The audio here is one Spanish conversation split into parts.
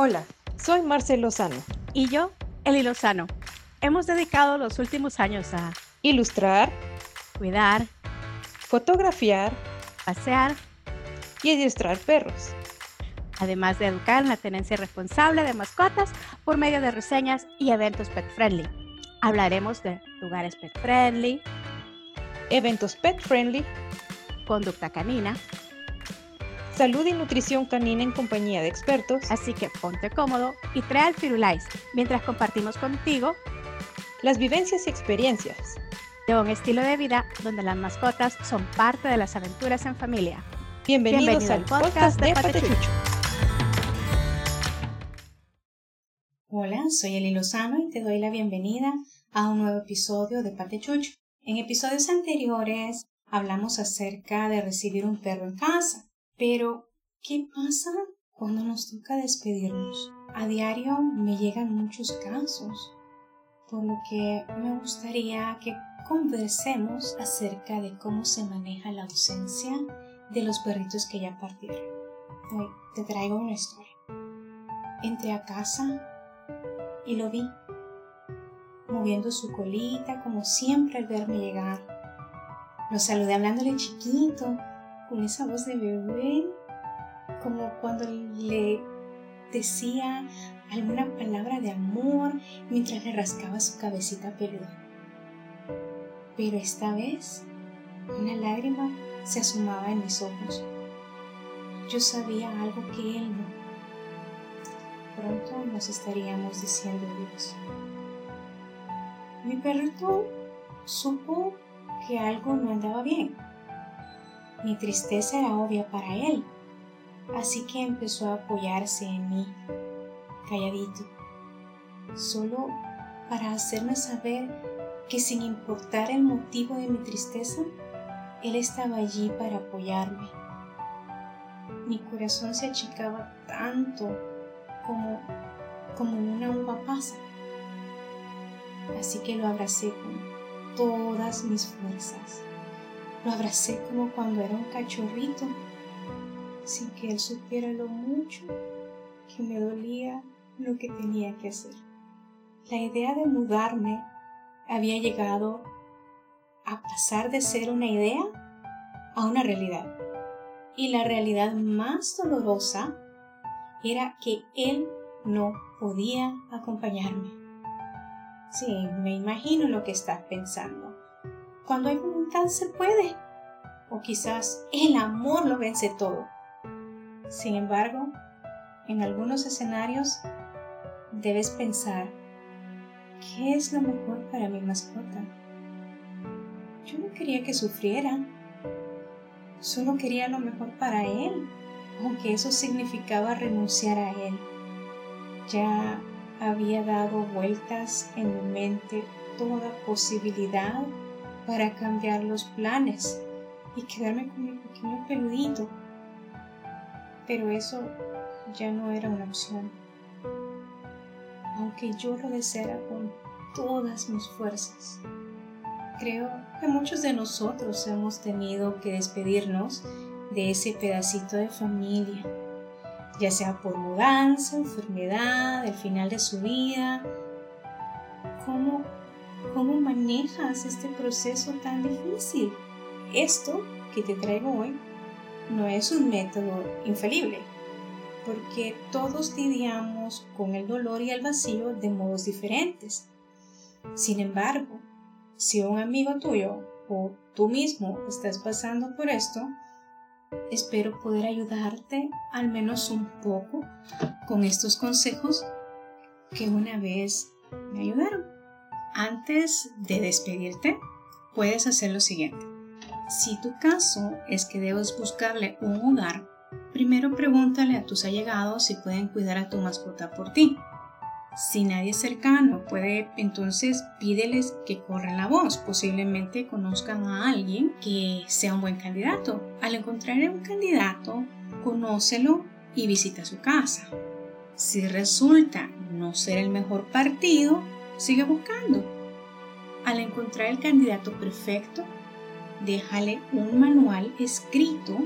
Hola, soy Marcel Lozano. Y yo, Eli Lozano. Hemos dedicado los últimos años a ilustrar, cuidar, fotografiar, pasear y adiestrar perros. Además de educar en la tenencia responsable de mascotas por medio de reseñas y eventos pet friendly. Hablaremos de lugares pet friendly, eventos pet friendly, conducta canina, salud y nutrición canina en compañía de expertos. Así que ponte cómodo y trae al Firulais mientras compartimos contigo las vivencias y experiencias de un estilo de vida donde las mascotas son parte de las aventuras en familia. Bienvenidos al podcast, de Patechucho. Hola, soy Eli Lozano y te doy la bienvenida a un nuevo episodio de Patechucho. En episodios anteriores hablamos acerca de recibir un perro en casa, pero ¿qué pasa cuando nos toca despedirnos? A diario me llegan muchos casos, por lo que me gustaría que conversemos acerca de cómo se maneja la ausencia de los perritos que ya partieron. Hoy te traigo una historia. Entré a casa y lo vi, moviendo su colita como siempre al verme llegar. Lo saludé hablándole chiquito, con esa voz de bebé, como cuando le decía alguna palabra de amor mientras le rascaba su cabecita peluda. Pero esta vez una lágrima se asomaba en mis ojos. Yo sabía algo que él no. Pronto nos estaríamos diciendo Dios. Mi perrito supo que algo no andaba bien. Mi tristeza era obvia para él, así que empezó a apoyarse en mí, calladito, solo para hacerme saber que sin importar el motivo de mi tristeza, Él estaba allí para apoyarme. Mi corazón se achicaba tanto como, como una uva pasa. Así que lo abracé con todas mis fuerzas. Lo abracé como cuando era un cachorrito, sin que él supiera lo mucho que me dolía lo que tenía que hacer. La idea de mudarme había llegado a pasar de ser una idea a una realidad. Y la realidad más dolorosa era que él no podía acompañarme. Sí, me imagino lo que estás pensando. Cuando hay voluntad se puede. O quizás el amor lo vence todo. Sin embargo, en algunos escenarios debes pensar ¿Qué es lo mejor para mi mascota? Yo no quería que sufriera, solo quería lo mejor para él, aunque eso significaba renunciar a él. Ya había dado vueltas en mi mente toda posibilidad para cambiar los planes y quedarme con mi pequeño peludito. Pero eso ya no era una opción aunque yo lo deseara con todas mis fuerzas. Creo que muchos de nosotros hemos tenido que despedirnos de ese pedacito de familia, ya sea por mudanza, enfermedad, el final de su vida. ¿Cómo, cómo manejas este proceso tan difícil? Esto que te traigo hoy no es un método infalible porque todos lidiamos con el dolor y el vacío de modos diferentes. Sin embargo, si un amigo tuyo o tú mismo estás pasando por esto, espero poder ayudarte al menos un poco con estos consejos que una vez me ayudaron. Antes de despedirte, puedes hacer lo siguiente. Si tu caso es que debes buscarle un hogar Primero pregúntale a tus allegados si pueden cuidar a tu mascota por ti. Si nadie cercano puede, entonces pídeles que corran la voz. Posiblemente conozcan a alguien que sea un buen candidato. Al encontrar un candidato, conócelo y visita su casa. Si resulta no ser el mejor partido, sigue buscando. Al encontrar el candidato perfecto, déjale un manual escrito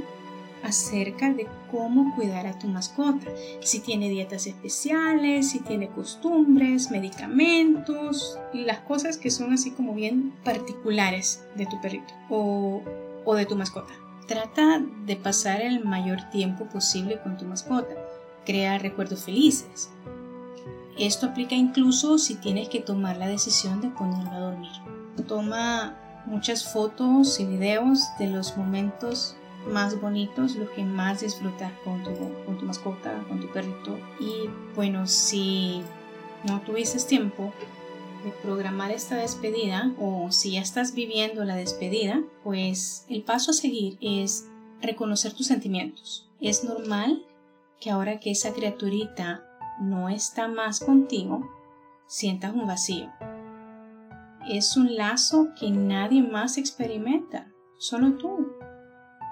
acerca de cómo cuidar a tu mascota, si tiene dietas especiales, si tiene costumbres, medicamentos, las cosas que son así como bien particulares de tu perrito o, o de tu mascota. Trata de pasar el mayor tiempo posible con tu mascota. Crea recuerdos felices. Esto aplica incluso si tienes que tomar la decisión de ponerlo a dormir. Toma muchas fotos y videos de los momentos más bonitos, lo que más disfrutas con tu, con tu mascota, con tu perrito. Y bueno, si no tuvieses tiempo de programar esta despedida o si ya estás viviendo la despedida, pues el paso a seguir es reconocer tus sentimientos. Es normal que ahora que esa criaturita no está más contigo, sientas un vacío. Es un lazo que nadie más experimenta, solo tú.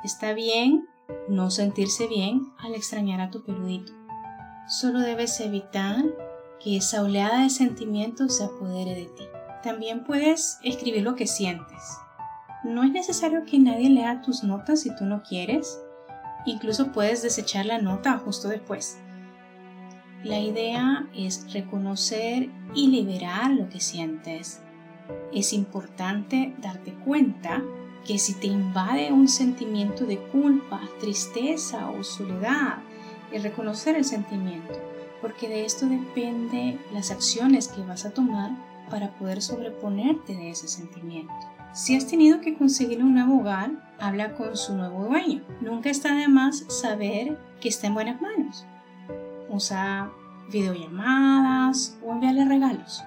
Está bien no sentirse bien al extrañar a tu perrito. Solo debes evitar que esa oleada de sentimientos se apodere de ti. También puedes escribir lo que sientes. No es necesario que nadie lea tus notas si tú no quieres. Incluso puedes desechar la nota justo después. La idea es reconocer y liberar lo que sientes. Es importante darte cuenta que si te invade un sentimiento de culpa, tristeza o soledad, es reconocer el sentimiento porque de esto depende las acciones que vas a tomar para poder sobreponerte de ese sentimiento. Si has tenido que conseguir un nuevo hogar, habla con su nuevo dueño. Nunca está de más saber que está en buenas manos. Usa videollamadas o envíale regalos.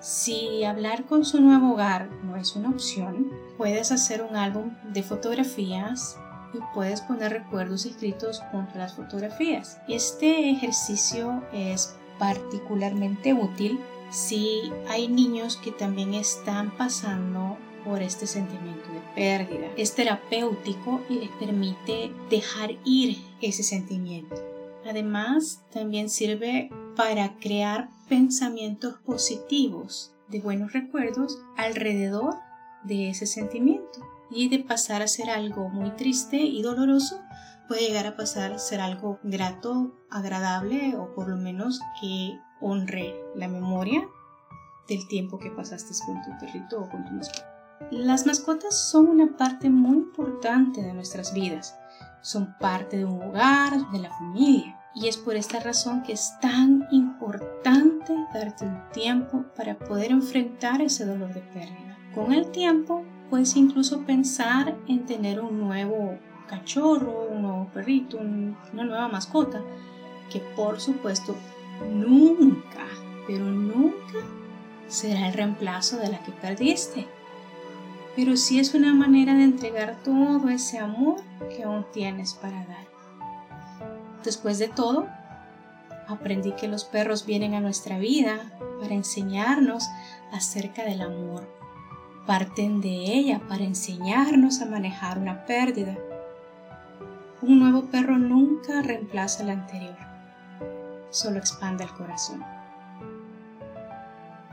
Si hablar con su nuevo hogar no es una opción, puedes hacer un álbum de fotografías y puedes poner recuerdos escritos junto a las fotografías. Este ejercicio es particularmente útil si hay niños que también están pasando por este sentimiento de pérdida. Es terapéutico y les permite dejar ir ese sentimiento. Además, también sirve para crear pensamientos positivos de buenos recuerdos alrededor de ese sentimiento y de pasar a ser algo muy triste y doloroso puede llegar a pasar a ser algo grato, agradable o por lo menos que honre la memoria del tiempo que pasaste con tu perrito o con tu mascota. Las mascotas son una parte muy importante de nuestras vidas. Son parte de un hogar, de la familia. Y es por esta razón que es tan importante darte un tiempo para poder enfrentar ese dolor de pérdida. Con el tiempo puedes incluso pensar en tener un nuevo cachorro, un nuevo perrito, una nueva mascota, que por supuesto nunca, pero nunca será el reemplazo de la que perdiste. Pero sí es una manera de entregar todo ese amor que aún tienes para dar. Después de todo, aprendí que los perros vienen a nuestra vida para enseñarnos acerca del amor parten de ella para enseñarnos a manejar una pérdida. Un nuevo perro nunca reemplaza al anterior, solo expande el corazón.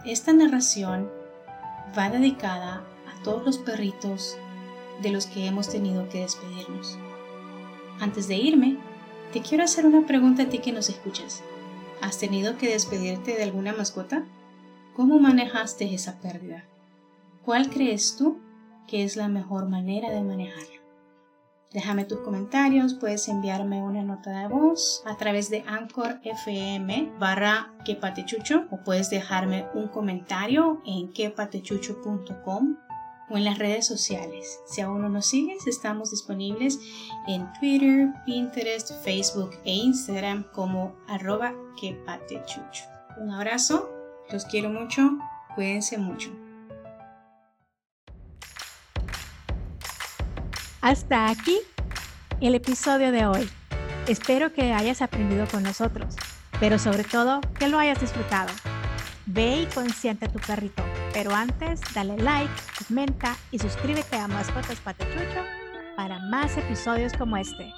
Esta narración va dedicada todos los perritos de los que hemos tenido que despedirnos. Antes de irme, te quiero hacer una pregunta a ti que nos escuchas. ¿Has tenido que despedirte de alguna mascota? ¿Cómo manejaste esa pérdida? ¿Cuál crees tú que es la mejor manera de manejarlo? Déjame tus comentarios, puedes enviarme una nota de voz a través de Anchor FM barra quepatechucho o puedes dejarme un comentario en quepatechucho.com o en las redes sociales. Si aún no nos sigues, estamos disponibles en Twitter, Pinterest, Facebook e Instagram como arroba quepatechucho. Un abrazo, los quiero mucho, cuídense mucho. Hasta aquí el episodio de hoy. Espero que hayas aprendido con nosotros, pero sobre todo que lo hayas disfrutado. Ve y consiente a tu perrito, pero antes dale like, comenta y suscríbete a Mascotas Patechucho para más episodios como este.